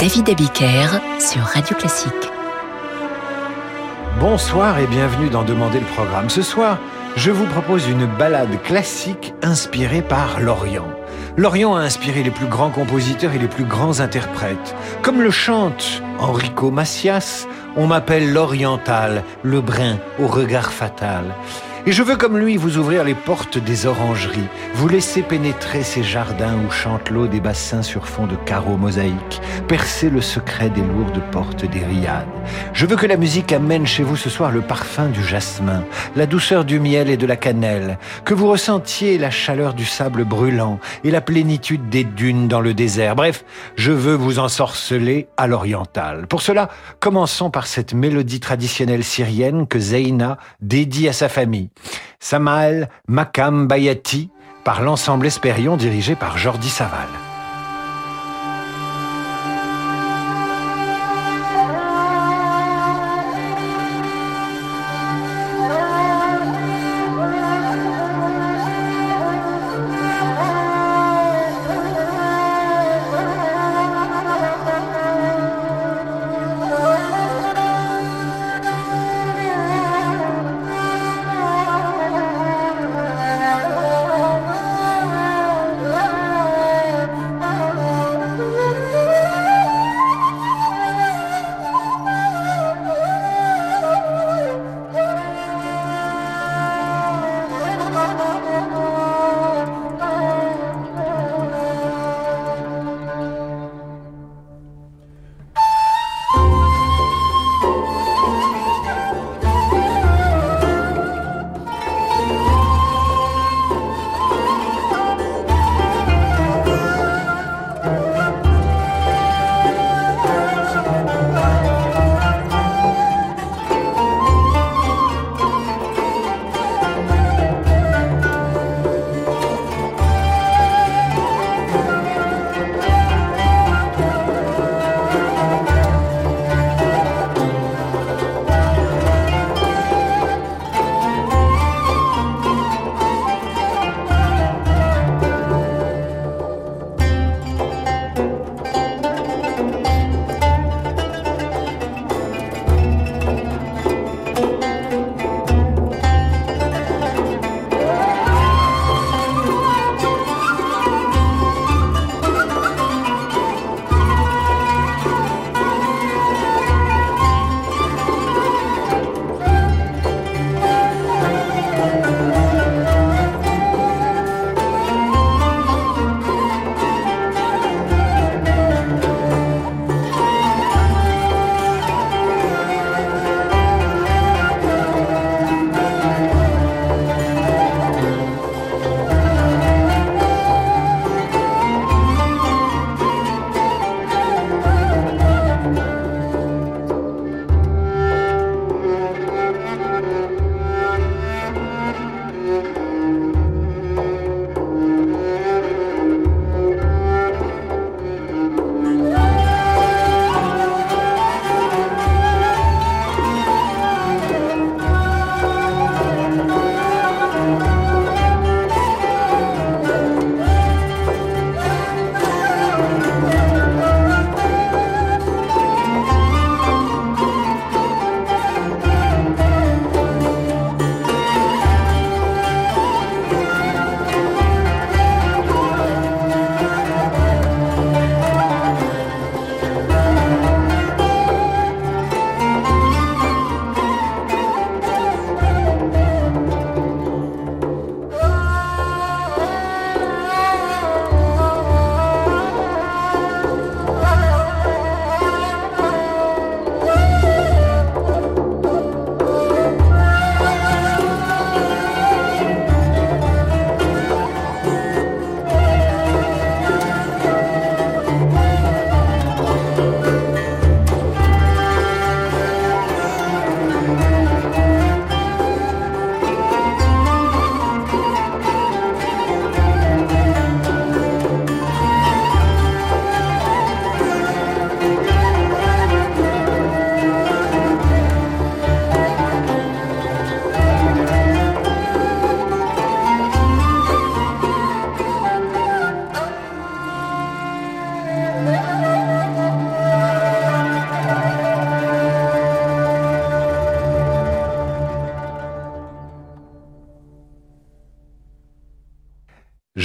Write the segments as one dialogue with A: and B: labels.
A: David Abiker sur Radio Classique.
B: Bonsoir et bienvenue dans Demander le programme. Ce soir, je vous propose une balade classique inspirée par l'Orient. L'Orient a inspiré les plus grands compositeurs et les plus grands interprètes. Comme le chante Enrico Macias, on m'appelle l'oriental, le brin au regard fatal. Et je veux comme lui vous ouvrir les portes des orangeries, vous laisser pénétrer ces jardins où chante l'eau des bassins sur fond de carreaux mosaïques, percer le secret des lourdes portes des riades. Je veux que la musique amène chez vous ce soir le parfum du jasmin, la douceur du miel et de la cannelle, que vous ressentiez la chaleur du sable brûlant et la plénitude des dunes dans le désert. Bref, je veux vous ensorceler à l'oriental. Pour cela, commençons par cette mélodie traditionnelle syrienne que Zeina dédie à sa famille. Samael Makam Bayati par l'ensemble Espérion dirigé par Jordi Saval.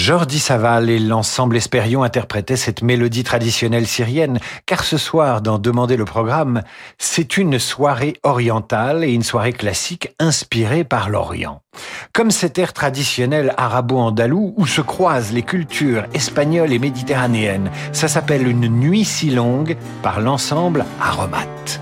B: Jordi Saval et l'ensemble Espérion interprétaient cette mélodie traditionnelle syrienne, car ce soir, dans Demander le programme, c'est une soirée orientale et une soirée classique inspirée par l'Orient. Comme cet air traditionnel arabo-andalou où se croisent les cultures espagnoles et méditerranéennes, ça s'appelle une nuit si longue par l'ensemble Aromate.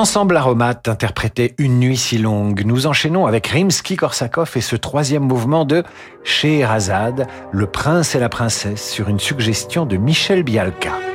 B: L'ensemble aromate interprétait Une nuit si longue. Nous enchaînons avec Rimsky-Korsakov et ce troisième mouvement de Scheherazade, le prince et la princesse, sur une suggestion de Michel Bialka.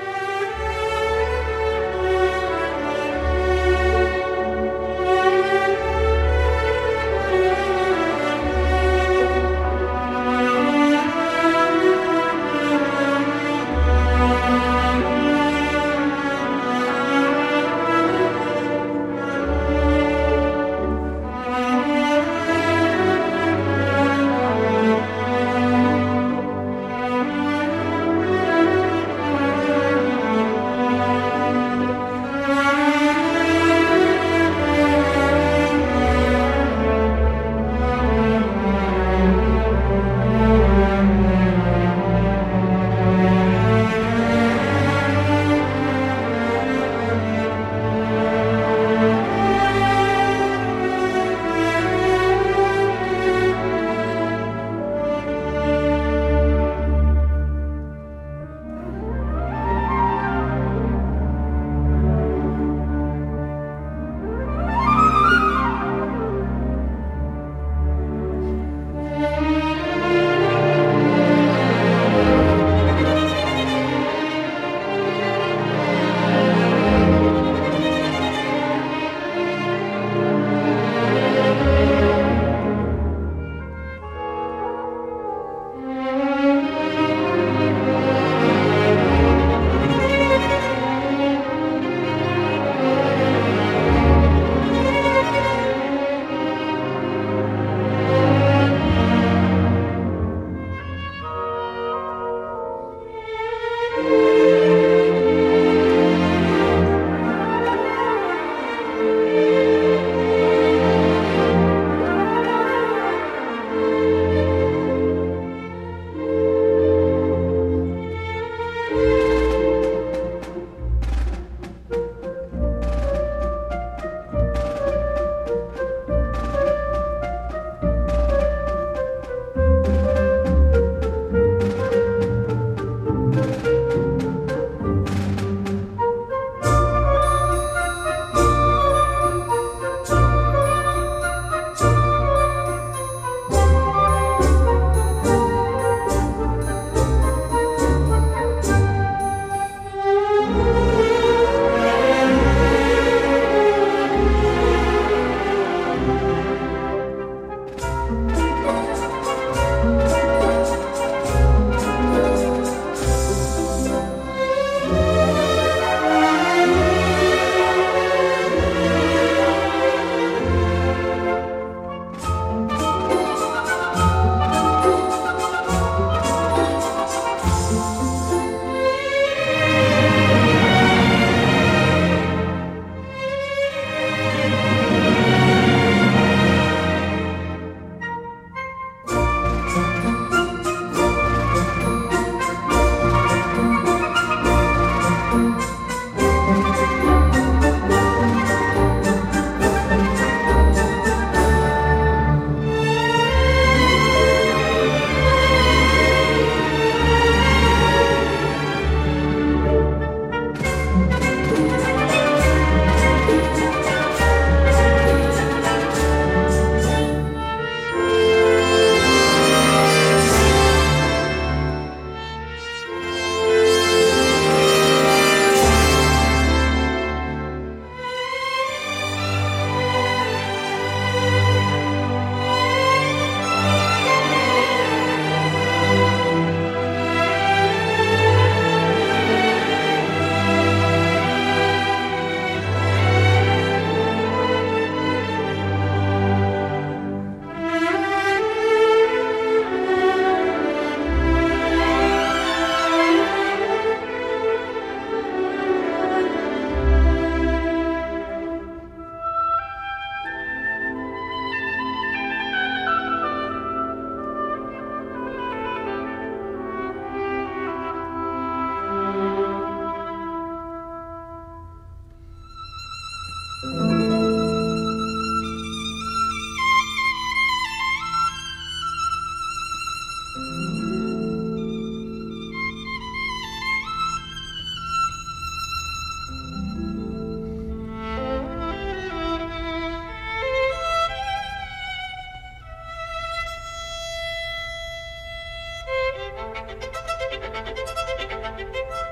B: Música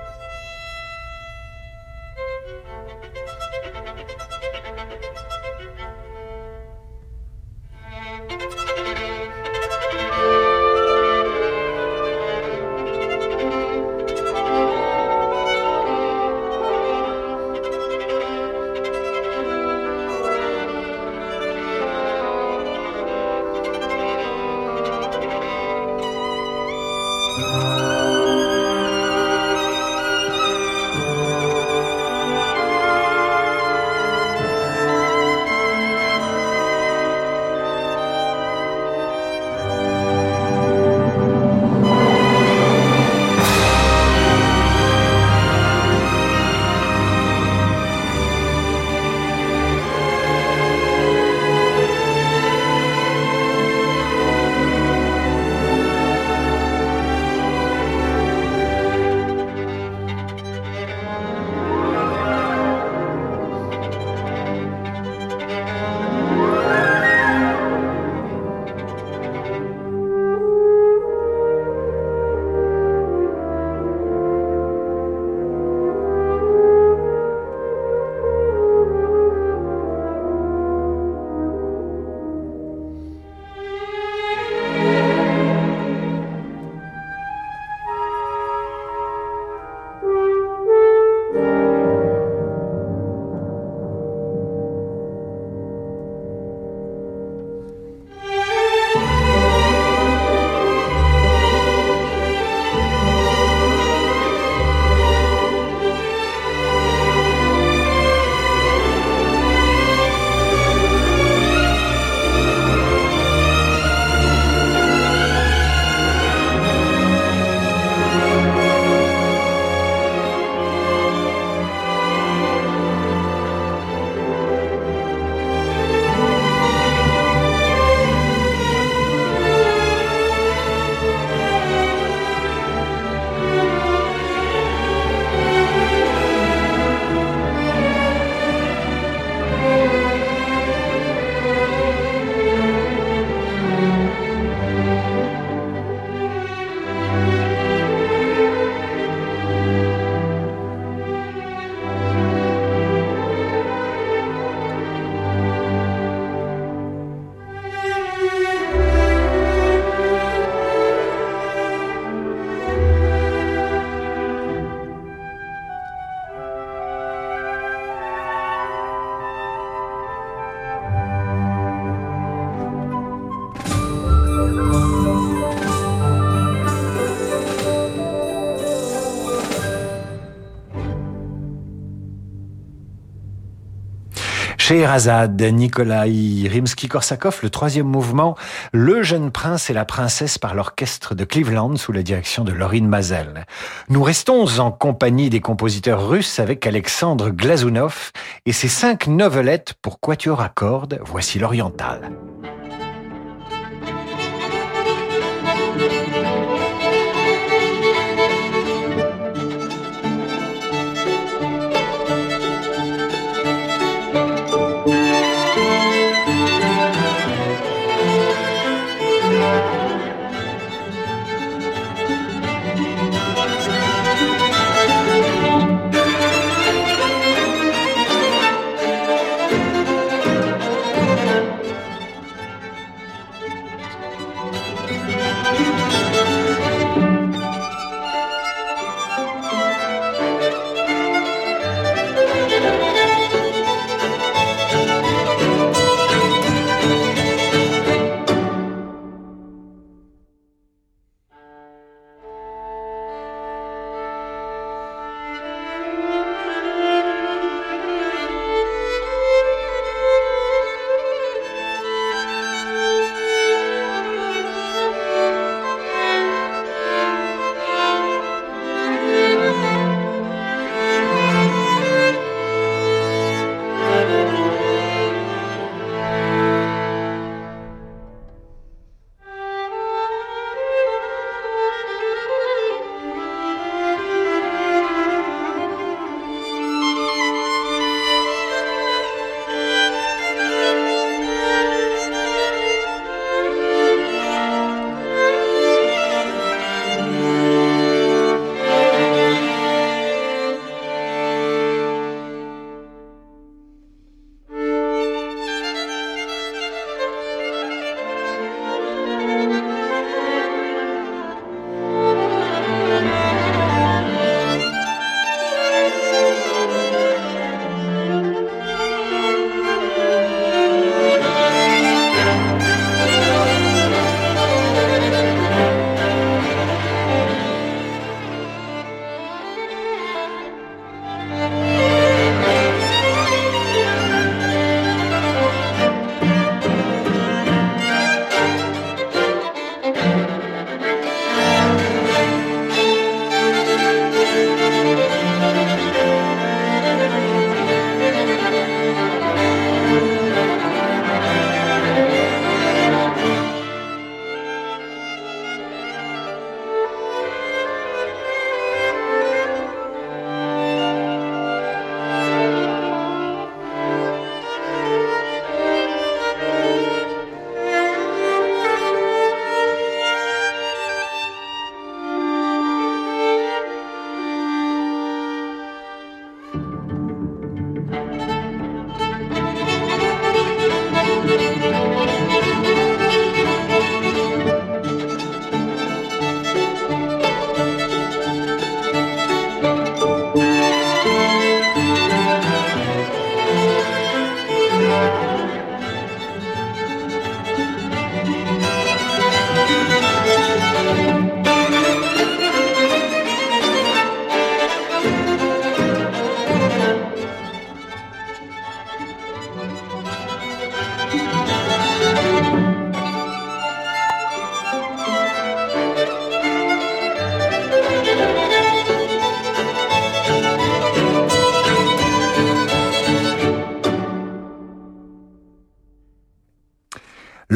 B: Scheherazade, Nikolai Rimsky-Korsakov, le troisième mouvement, Le jeune prince et la princesse par l'orchestre de Cleveland sous la direction de Laurine Mazel. Nous restons en compagnie des compositeurs russes avec Alexandre Glazunov et ses cinq novelettes pour quatuor à cordes. Voici l'oriental.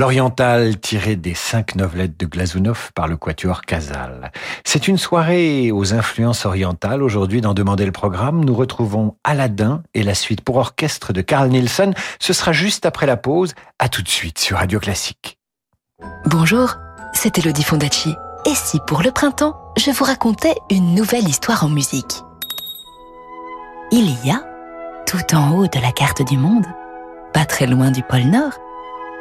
B: L'oriental tiré des cinq novelettes de Glazunov par le quatuor Casal. C'est une soirée aux influences orientales. Aujourd'hui, dans Demander le programme, nous retrouvons Aladdin et la suite pour orchestre de Carl Nielsen. Ce sera juste après la pause. À tout de suite sur Radio Classique.
A: Bonjour, c'est Elodie Fondacci. Et si pour le printemps, je vous racontais une nouvelle histoire en musique? Il y a, tout en haut de la carte du monde, pas très loin du pôle Nord,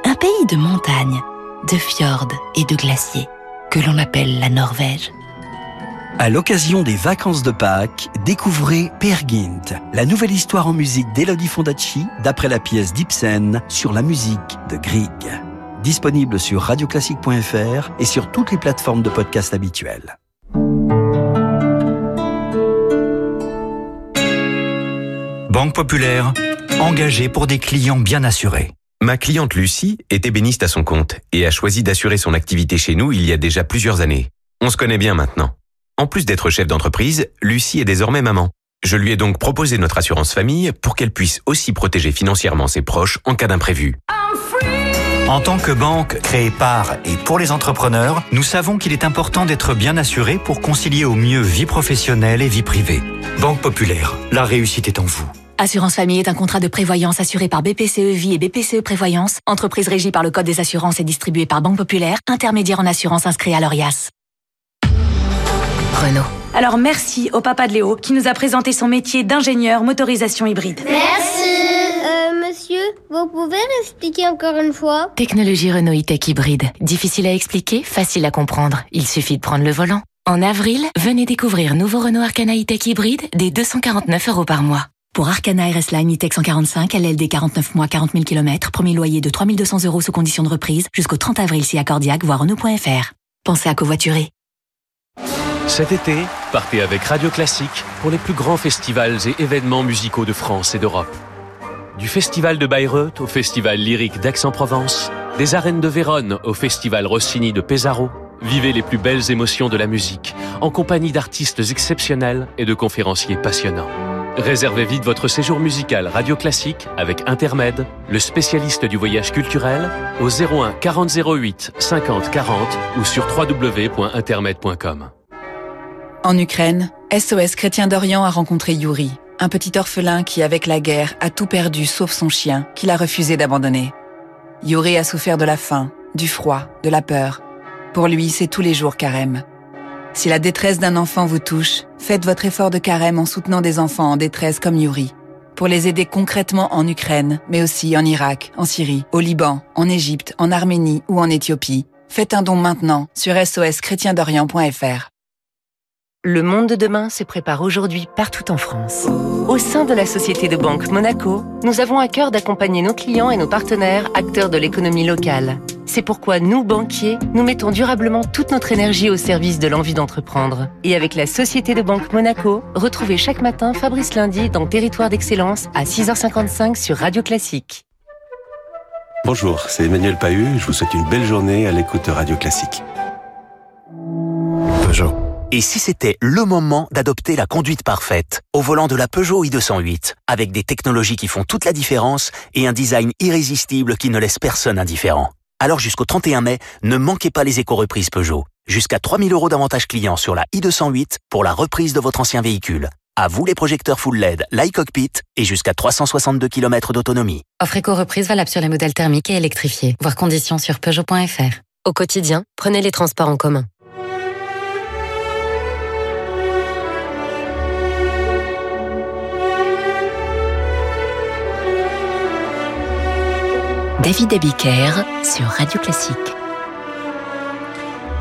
A: un pays de montagnes, de fjords et de glaciers que l'on appelle la Norvège.
C: À l'occasion des vacances de Pâques, découvrez Per la nouvelle histoire en musique d'Elodie Fondacci, d'après la pièce d'Ibsen sur la musique de Grieg. Disponible sur radioclassique.fr et sur toutes les plateformes de podcast habituelles.
D: Banque Populaire
C: engagé pour des clients bien assurés.
D: Ma cliente Lucie est ébéniste à son compte et a choisi d'assurer son activité chez nous il y a déjà plusieurs années. On se connaît bien maintenant. En plus d'être chef d'entreprise, Lucie est désormais maman. Je lui ai donc proposé notre assurance famille pour qu'elle puisse aussi protéger financièrement ses proches en cas d'imprévu.
C: En tant que banque créée par et pour les entrepreneurs, nous savons qu'il est important d'être bien assuré pour concilier au mieux vie professionnelle et vie privée. Banque Populaire, la réussite est en vous.
A: Assurance Famille est un contrat de prévoyance assuré par BPCE Vie et BPCE Prévoyance, entreprise régie par le Code des assurances et distribuée par Banque Populaire, intermédiaire en assurance inscrit à l'ORIAS. Renault.
E: Alors merci au papa de Léo qui nous a présenté son métier d'ingénieur motorisation hybride.
F: Merci. Euh, monsieur, vous pouvez m'expliquer encore une fois?
A: Technologie Renault e-Tech hybride. Difficile à expliquer, facile à comprendre. Il suffit de prendre le volant. En avril, venez découvrir nouveau Renault Arcana e-Tech hybride des 249 euros par mois. Pour Arcana RS Line e-Tech 145, LLD 49 mois 40 000 km, premier loyer de 3200 euros sous condition de reprise, jusqu'au 30 avril si accordiaque, voire Renault.fr. Pensez à covoiturer.
G: Cet été, partez avec Radio Classique pour les plus grands festivals et événements musicaux de France et d'Europe. Du Festival de Bayreuth au Festival lyrique d'Aix-en-Provence, des arènes de Vérone au Festival Rossini de Pesaro, vivez les plus belles émotions de la musique en compagnie d'artistes exceptionnels et de conférenciers passionnants. Réservez vite votre séjour musical Radio Classique avec Intermed, le spécialiste du voyage culturel, au 01 40 08 50 40 ou sur www.intermed.com.
H: En Ukraine, SOS Chrétien d'Orient a rencontré Yuri, un petit orphelin qui, avec la guerre, a tout perdu sauf son chien, qu'il a refusé d'abandonner. Yuri a souffert de la faim, du froid, de la peur. Pour lui, c'est tous les jours carême. Si la détresse d'un enfant vous touche, faites votre effort de carême en soutenant des enfants en détresse comme Yuri. Pour les aider concrètement en Ukraine, mais aussi en Irak, en Syrie, au Liban, en Égypte, en Arménie ou en Éthiopie, faites un don maintenant sur soschrétiendorient.fr.
I: Le monde de demain se prépare aujourd'hui partout en France. Au sein de la Société de Banque Monaco, nous avons à cœur d'accompagner nos clients et nos partenaires acteurs de l'économie locale. C'est pourquoi nous, banquiers, nous mettons durablement toute notre énergie au service de l'envie d'entreprendre. Et avec la Société de Banque Monaco, retrouvez chaque matin Fabrice Lundi dans Territoire d'Excellence à 6h55 sur Radio Classique.
J: Bonjour, c'est Emmanuel Pahu. Je vous souhaite une belle journée à l'écoute de Radio Classique.
K: Peugeot. Et si c'était le moment d'adopter la conduite parfaite au volant de la Peugeot i208, avec des technologies qui font toute la différence et un design irrésistible qui ne laisse personne indifférent Alors jusqu'au 31 mai, ne manquez pas les éco-reprises Peugeot. Jusqu'à 3000 euros d'avantage client sur la i208 pour la reprise de votre ancien véhicule. À vous les projecteurs full LED, l'iCockpit et jusqu'à 362 km d'autonomie.
L: Offre éco-reprise valable sur les modèles thermiques et électrifiés. Voir conditions sur Peugeot.fr.
M: Au quotidien, prenez les transports en commun.
A: David Abiker sur Radio Classique.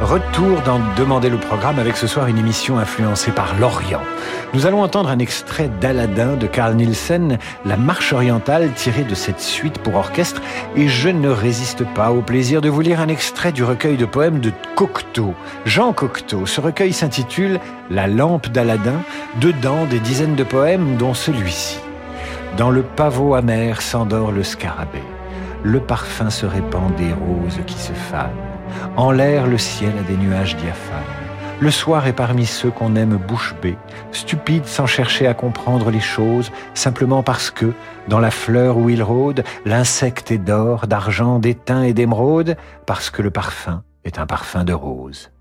B: Retour dans Demander le programme avec ce soir une émission influencée par l'Orient. Nous allons entendre un extrait d'Aladin de Carl Nielsen, la marche orientale tirée de cette suite pour orchestre et je ne résiste pas au plaisir de vous lire un extrait du recueil de poèmes de Cocteau, Jean Cocteau. Ce recueil s'intitule La lampe d'Aladin, dedans des dizaines de poèmes dont celui-ci. Dans le pavot amer s'endort le scarabée le parfum se répand des roses qui se fanent. En l'air, le ciel a des nuages diaphanes. Le soir est parmi ceux qu'on aime bouche bée, stupide sans chercher à comprendre les choses, simplement parce que, dans la fleur où il rôde, l'insecte est d'or, d'argent, d'étain et d'émeraude, parce que le parfum est un parfum de rose.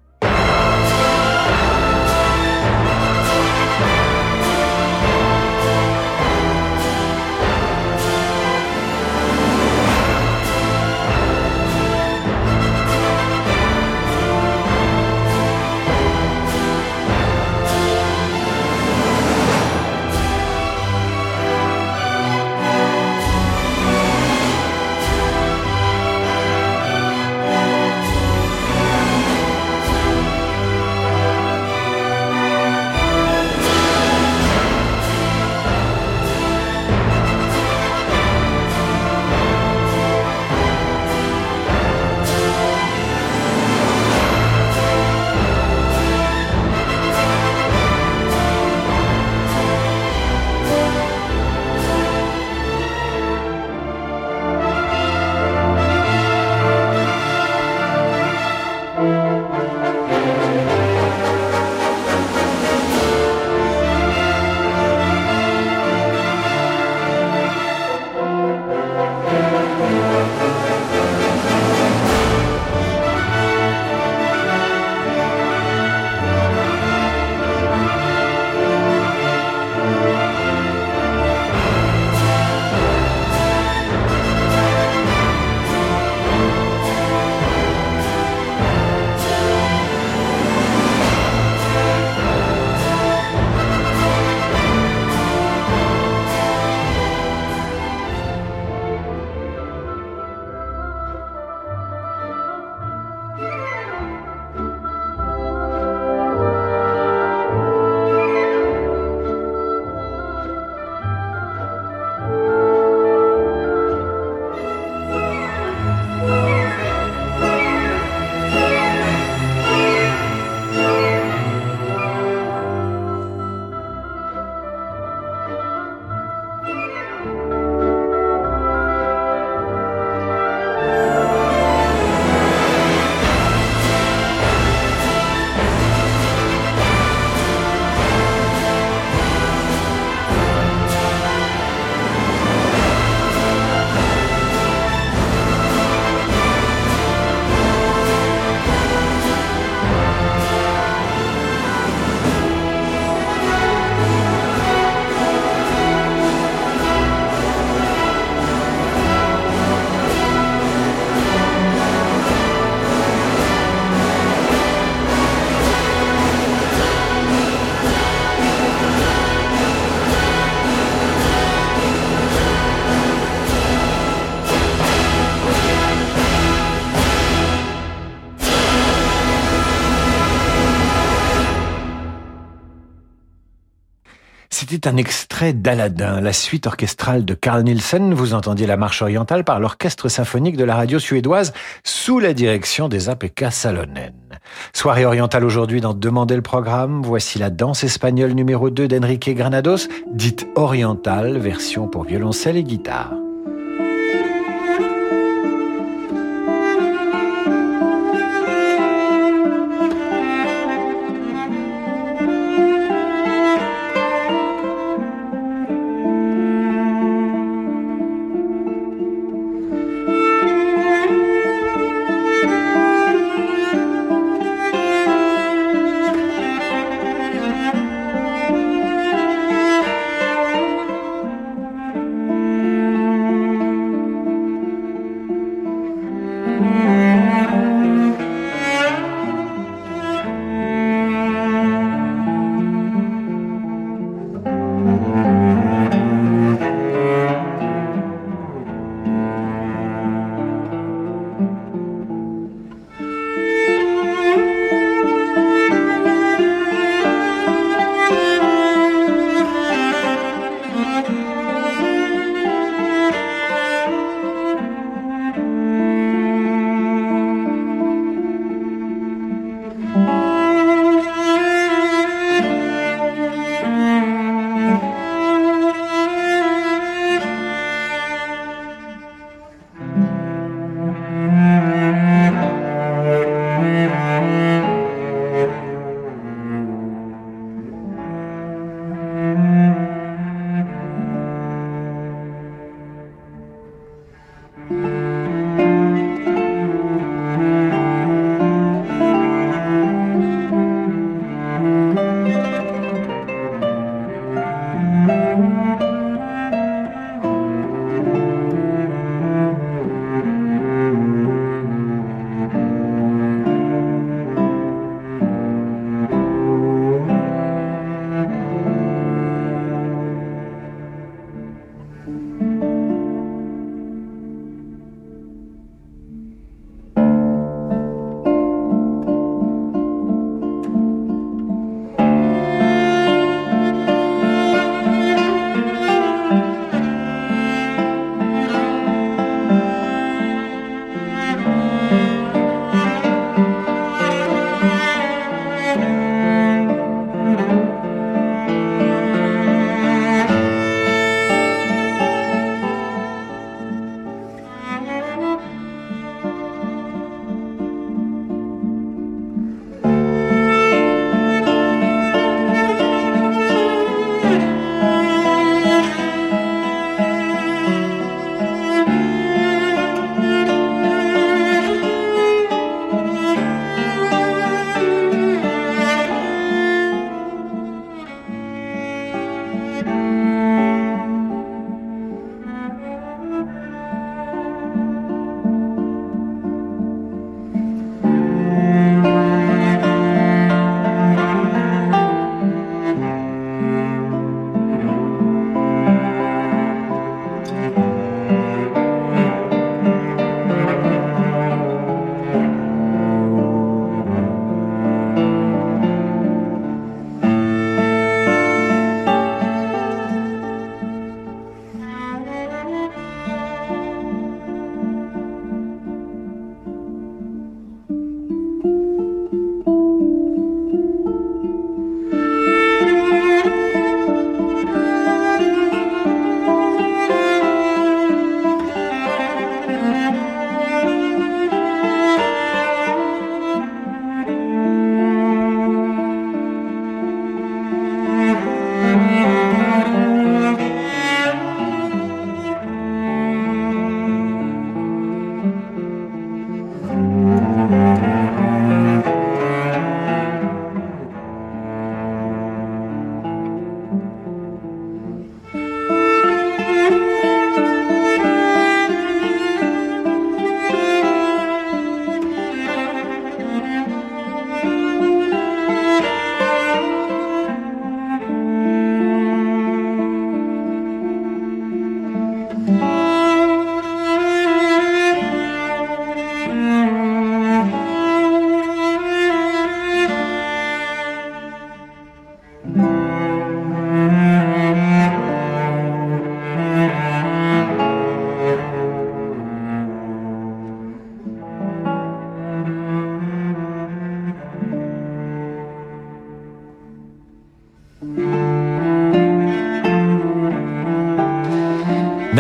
B: C'était un extrait d'Aladin, la suite orchestrale de Carl Nielsen. Vous entendiez la marche orientale par l'orchestre symphonique de la radio suédoise sous la direction des APK Salonen. Soirée orientale aujourd'hui dans Demander le programme. Voici la danse espagnole numéro 2 d'Enrique Granados, dite orientale, version pour violoncelle et guitare.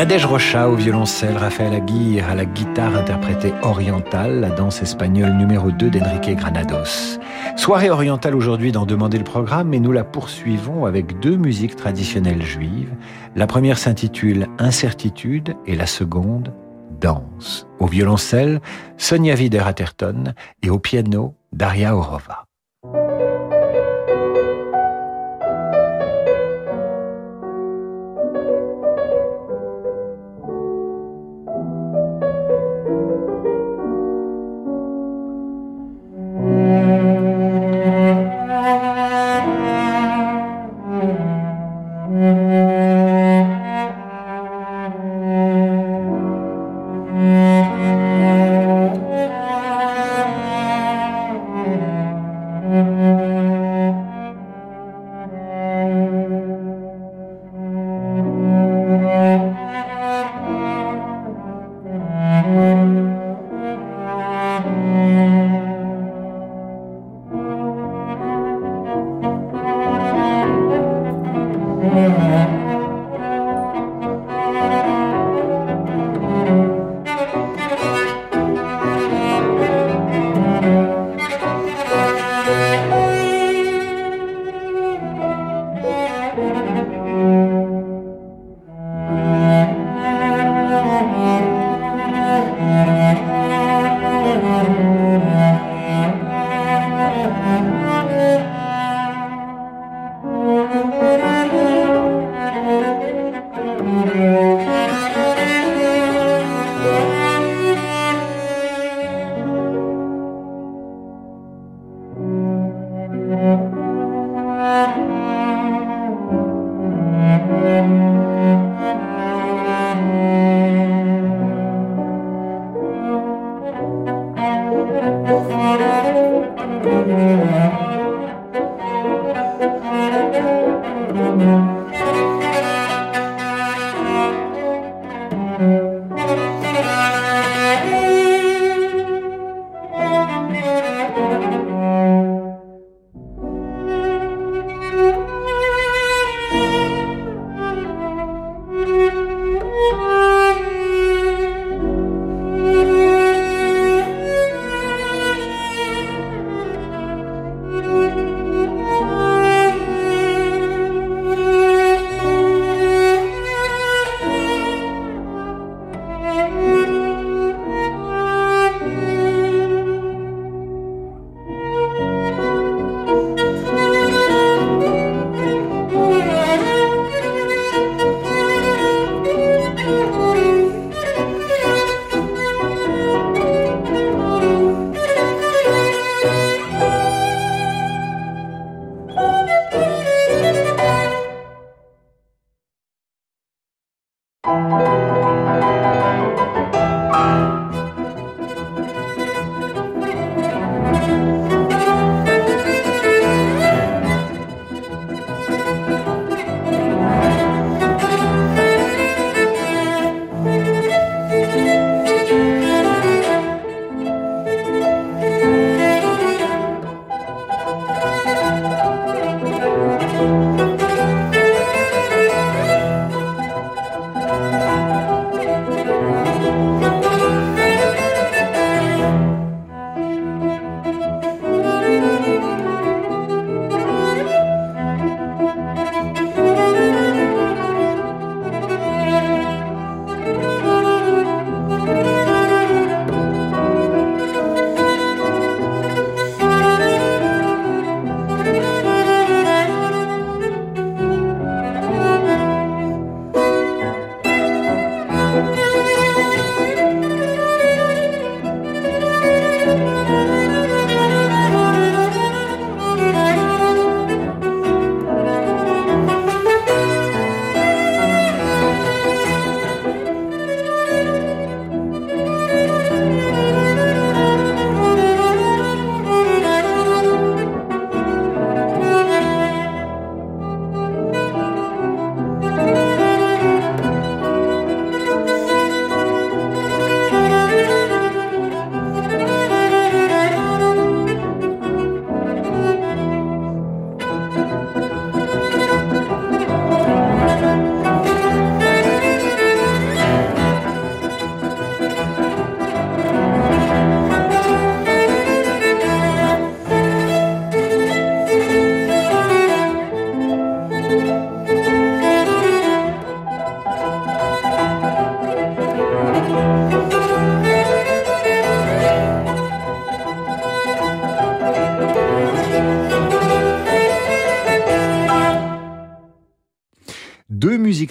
B: Nadège Rocha au violoncelle, Raphaël Aguirre à la guitare interprétée orientale, la danse espagnole numéro 2 d'Enrique Granados. Soirée orientale aujourd'hui d'en demander le programme, mais nous la poursuivons avec deux musiques traditionnelles juives. La première s'intitule Incertitude et la seconde Danse. Au violoncelle, Sonia Wider-Atherton et au piano, Daria Orova.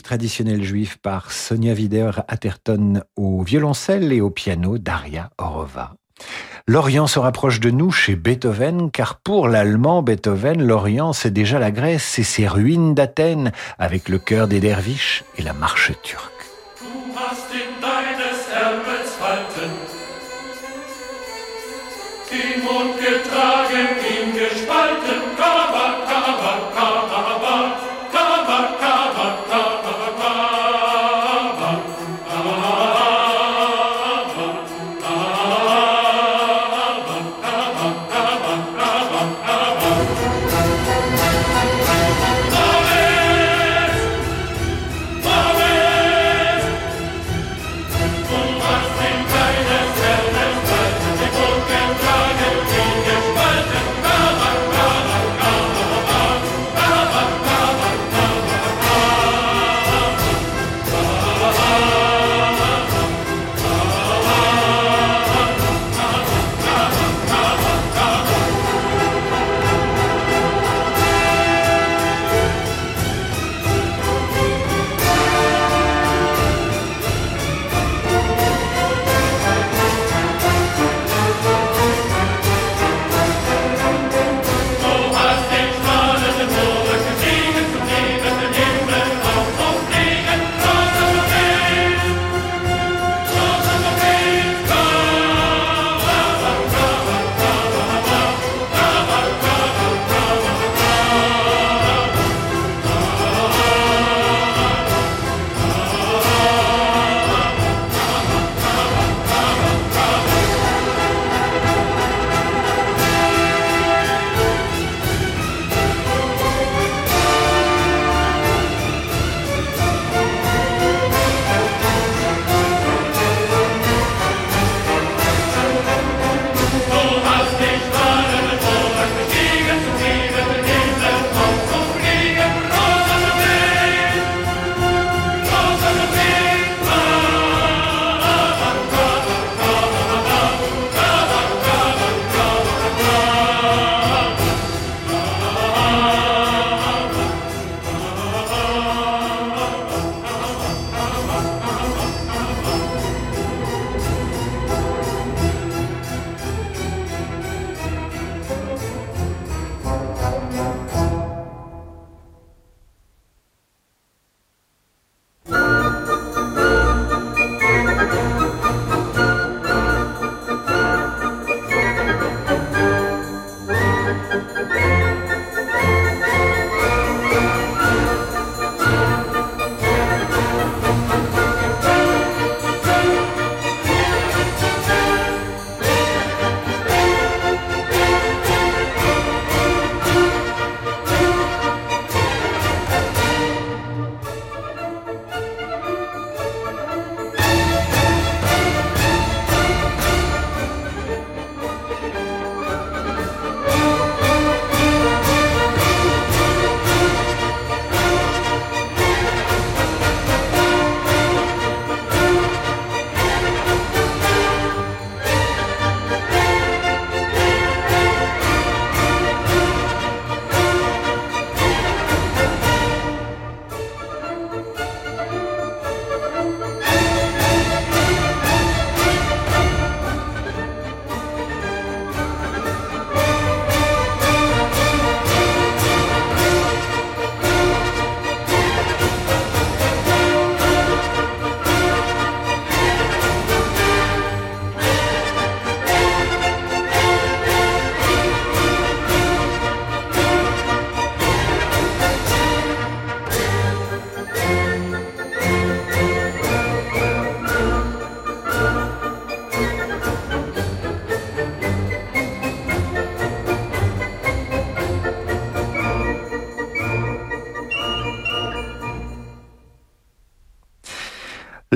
B: Traditionnelle juive par Sonia Wider Atherton au violoncelle et au piano Daria Orova. L'Orient se rapproche de nous chez Beethoven, car pour l'Allemand, Beethoven, l'Orient, c'est déjà la Grèce et ses ruines d'Athènes, avec le cœur des derviches et la marche turque.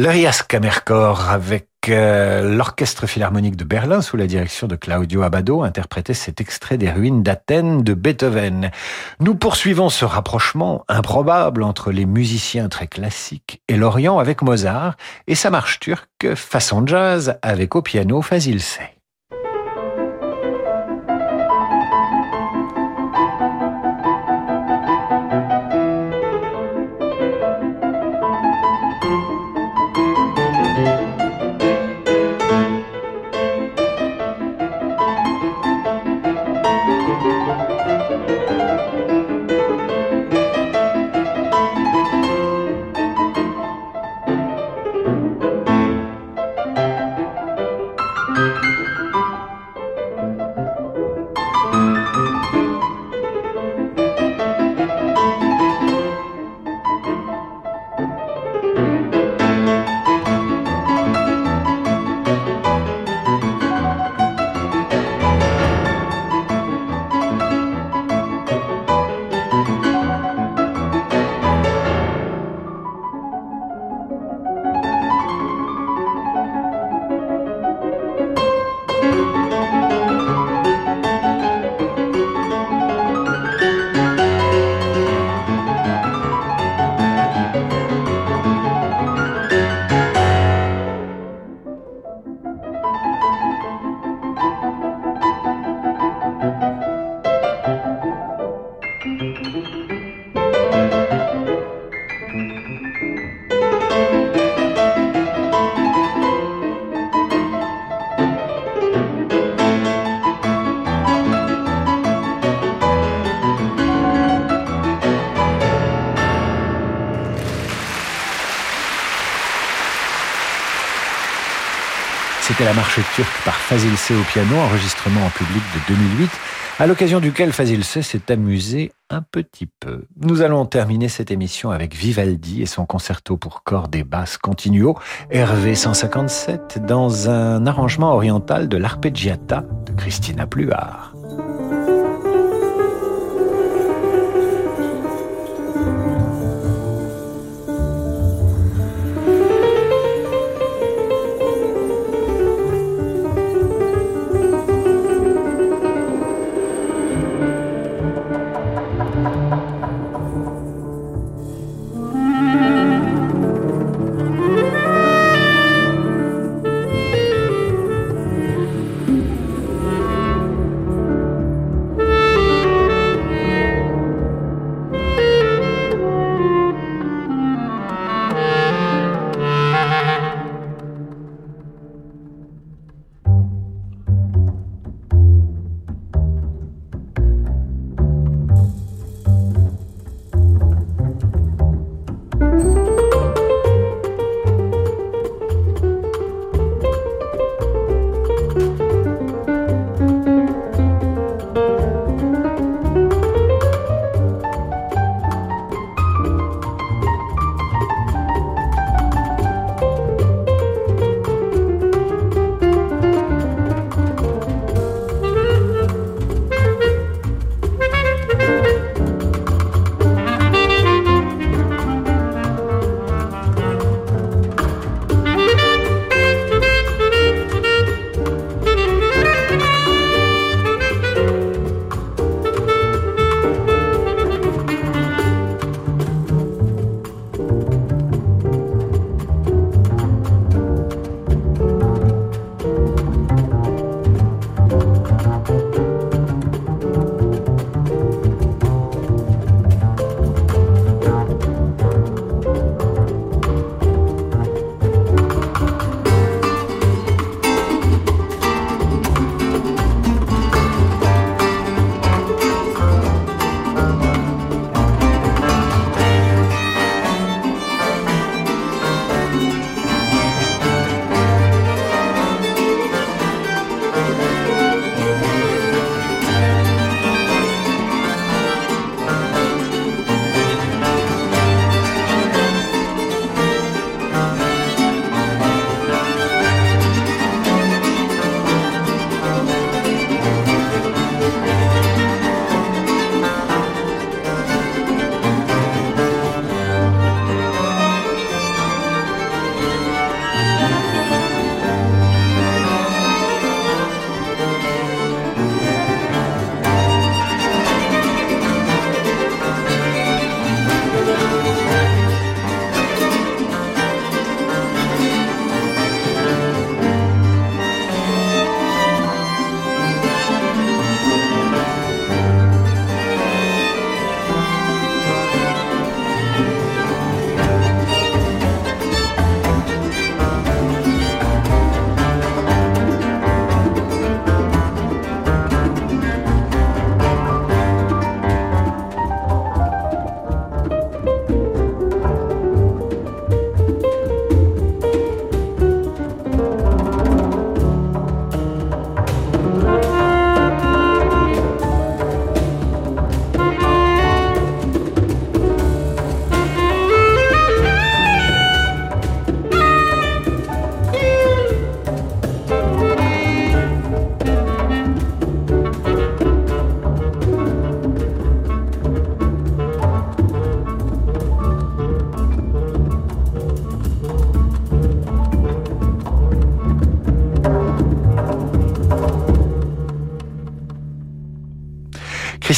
B: L'Arias Kammerchor avec euh, l'Orchestre Philharmonique de Berlin sous la direction de Claudio Abbado interprétait cet extrait des ruines d'Athènes de Beethoven. Nous poursuivons ce rapprochement improbable entre les musiciens très classiques et l'Orient avec Mozart et sa marche turque façon jazz avec au piano Fazil. La marche turque par Fazil C au piano, enregistrement en public de 2008, à l'occasion duquel Fazil C s'est amusé un petit peu. Nous allons terminer cette émission avec Vivaldi et son concerto pour cordes et basses continuo, RV 157, dans un arrangement oriental de l'arpeggiata de Christina Pluart.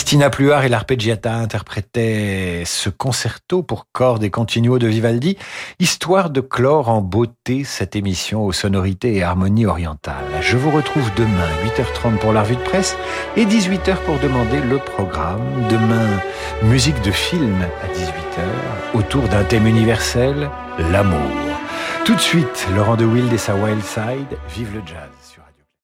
B: Christina Pluart et l'arpeggiata interprétaient ce concerto pour cordes et continuo de Vivaldi, histoire de clore en beauté cette émission aux sonorités et harmonies orientales. Je vous retrouve demain, 8h30 pour la revue de presse et 18h pour demander le programme. Demain, musique de film à 18h, autour d'un thème universel, l'amour. Tout de suite, Laurent de Wild et sa Wild Side, vive le jazz